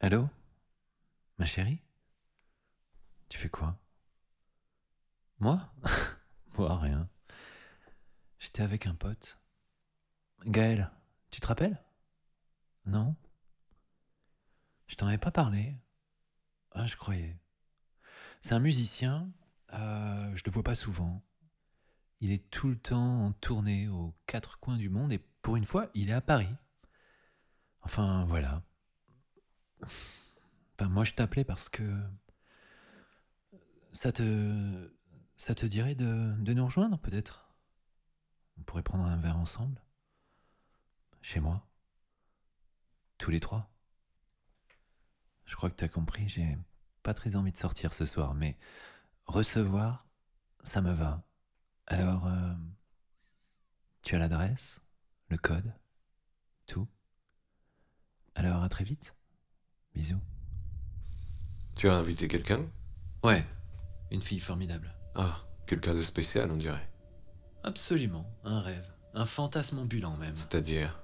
Allô? Ma chérie? Tu fais quoi? Moi? Moi, rien. J'étais avec un pote. Gaël, tu te rappelles? Non? Je t'en avais pas parlé Ah, je croyais. C'est un musicien, euh, je le vois pas souvent. Il est tout le temps en tournée aux quatre coins du monde et pour une fois, il est à Paris. Enfin, voilà. Enfin, moi, je t'appelais parce que. Ça te. Ça te dirait de, nous rejoindre, peut-être? On pourrait prendre un verre ensemble? Chez moi? Tous les trois? Je crois que t'as compris, j'ai pas très envie de sortir ce soir, mais recevoir, ça me va. Alors, euh, tu as l'adresse, le code, tout? Alors, à très vite. Bisous. Tu as invité quelqu'un? Ouais, une fille formidable. Ah, quelqu'un de spécial, on dirait. Absolument, un rêve, un fantasme ambulant même. C'est-à-dire?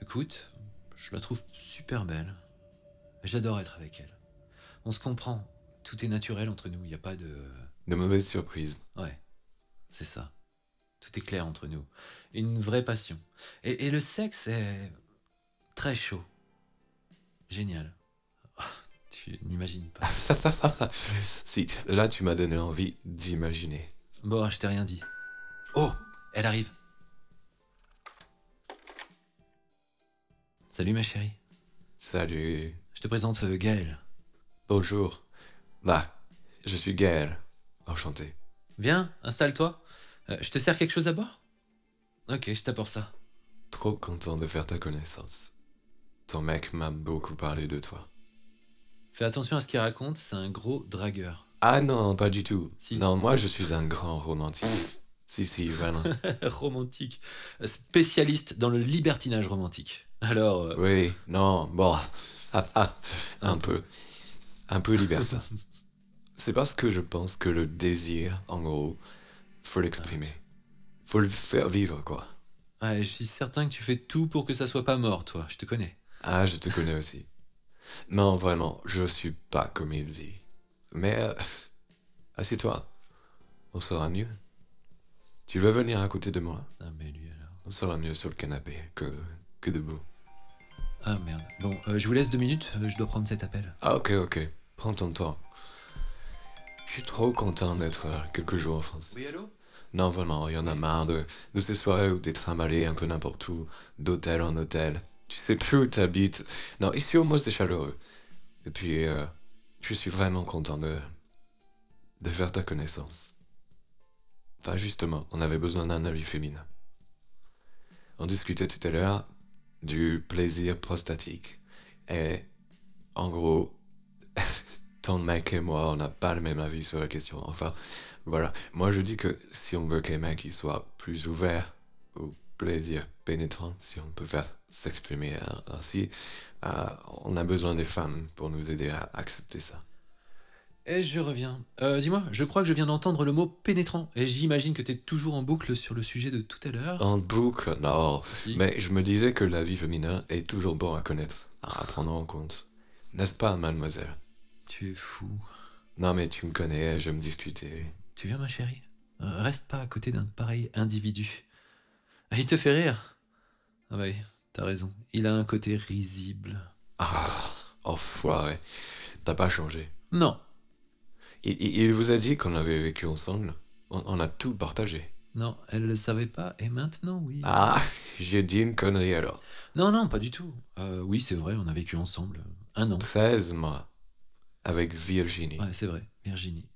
Écoute, je la trouve super belle. J'adore être avec elle. On se comprend, tout est naturel entre nous, il n'y a pas de... De mauvaises surprises. Ouais, c'est ça. Tout est clair entre nous. Une vraie passion. Et, et le sexe est très chaud. Génial. Tu n'imagines pas. si, là tu m'as donné envie d'imaginer. Bon, je t'ai rien dit. Oh, elle arrive. Salut ma chérie. Salut. Je te présente euh, Gaël. Bonjour. Bah, je suis Gaël. Enchanté. Viens, installe-toi. Euh, je te sers quelque chose à boire? Ok, je t'apporte ça. Trop content de faire ta connaissance. Ton mec m'a beaucoup parlé de toi. Fais attention à ce qu'il raconte, c'est un gros dragueur. Ah non, pas du tout. Si. Non, moi je suis un grand romantique. si, si, vraiment. romantique. Euh, Spécialiste dans le libertinage romantique. Alors, euh, Oui, non, bon. Ah, ah, un, Un peu. Un peu libertin. C'est parce que je pense que le désir, en gros, faut l'exprimer. Faut le faire vivre, quoi. ouais, je suis certain que tu fais tout pour que ça soit pas mort, toi. Je te connais. Ah, je te connais aussi. Non, vraiment, je suis pas comme il dit. Mais, euh, assieds-toi. On sera mieux. Tu veux venir à côté de moi? Ah, mais lui alors. On sera mieux sur le canapé que, que debout. Ah merde. Bon, euh, je vous laisse deux minutes, euh, je dois prendre cet appel. Ah, ok, ok. Prends ton temps. Je suis trop content d'être quelques jours en France. Oui, allô? Non, vraiment, il y en a marre de, de ces soirées où t'es trimballé un peu n'importe où, d'hôtel en hôtel. Tu sais plus où t'habites. Non, ici au moins c'est chaleureux. Et puis, euh, je suis vraiment content de, faire ta connaissance. Enfin, justement, on avait besoin d'un avis féminin. On discutait tout à l'heure du plaisir prostatique. Et, en gros, ton mec et moi, on n'a pas le même avis sur la question. Enfin, voilà. Moi, je dis que si on veut qu'un mec il soit plus ouvert au plaisir pénétrant, si on peut faire s'exprimer hein, ainsi, euh, on a besoin des femmes pour nous aider à accepter ça. Et je reviens. Euh, dis-moi, je crois que je viens d'entendre le mot pénétrant, et j'imagine que t'es toujours en boucle sur le sujet de tout à l'heure. En boucle, non. Si. Mais je me disais que la vie féminin est toujours bon à connaître, à prendre en compte. N'est-ce pas, mademoiselle? Tu es fou. Non, mais tu me connais, j'aime discuter. Tu viens, ma chérie Euh, Reste pas à côté d'un pareil individu. Ah, il te fait rire Ah bah oui, t'as raison. Il a un côté risible. Ah, enfoiré. T'as pas changé. Non, Il, il- vous a dit qu'on avait vécu ensemble on, on a tout partagé. non, elle le savait pas, et maintenant, oui. Ah, j'ai dit une connerie alors. Non, non, pas du tout. Euh, oui, c'est vrai, on a vécu ensemble un an. 13 mois. Avec Virginie. Ouais, c'est vrai, Virginie.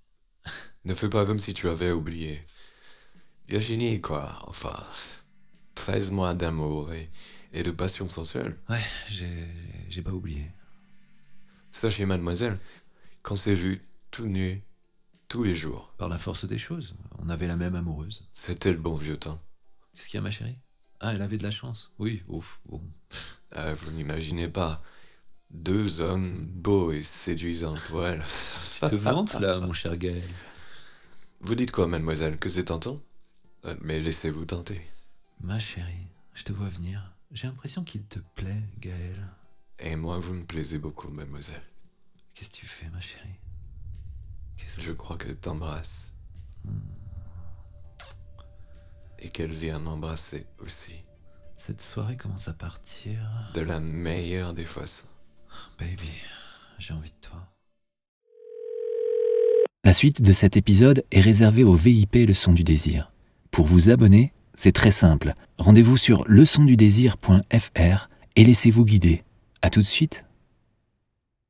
Ne fais pas comme si tu avais oublié. Virginie, quoi. Enfin, 13 mois d'amour et, et de passion sensuelle. Ouais, j'ai pas oublié. Sachez, mademoiselle, qu'on s'est vu tout nu, tous les jours. Par la force des choses, on avait la même amoureuse. C'était le bon vieux temps. Qu'est-ce qu'il y a, ma chérie? Ah, elle avait de la chance. Oui, ouf, bon. Euh, vous n'imaginez pas. Deux hommes beaux et séduisants pour elle. Tu te vantes, là, mon cher Gaël Vous dites quoi, mademoiselle? Que c'est tentant? Euh, Mais laissez-vous tenter. Ma chérie, je te vois venir. J'ai l'impression qu'il te plaît, Gaël. Et moi, vous me plaisez beaucoup, mademoiselle. Qu'est-ce que tu fais, ma chérie? Qu'est-ce Je crois qu'elle t'embrasse. Hmm. Et qu'elle vient m'embrasser aussi. Cette soirée commence à partir. De la meilleure des façons. Baby, j'ai envie de toi. La suite de cet épisode est réservée au VIP Le Son du Désir. Pour vous abonner, c'est très simple. Rendez-vous sur leçondudésir.fr et laissez-vous guider. À tout de suite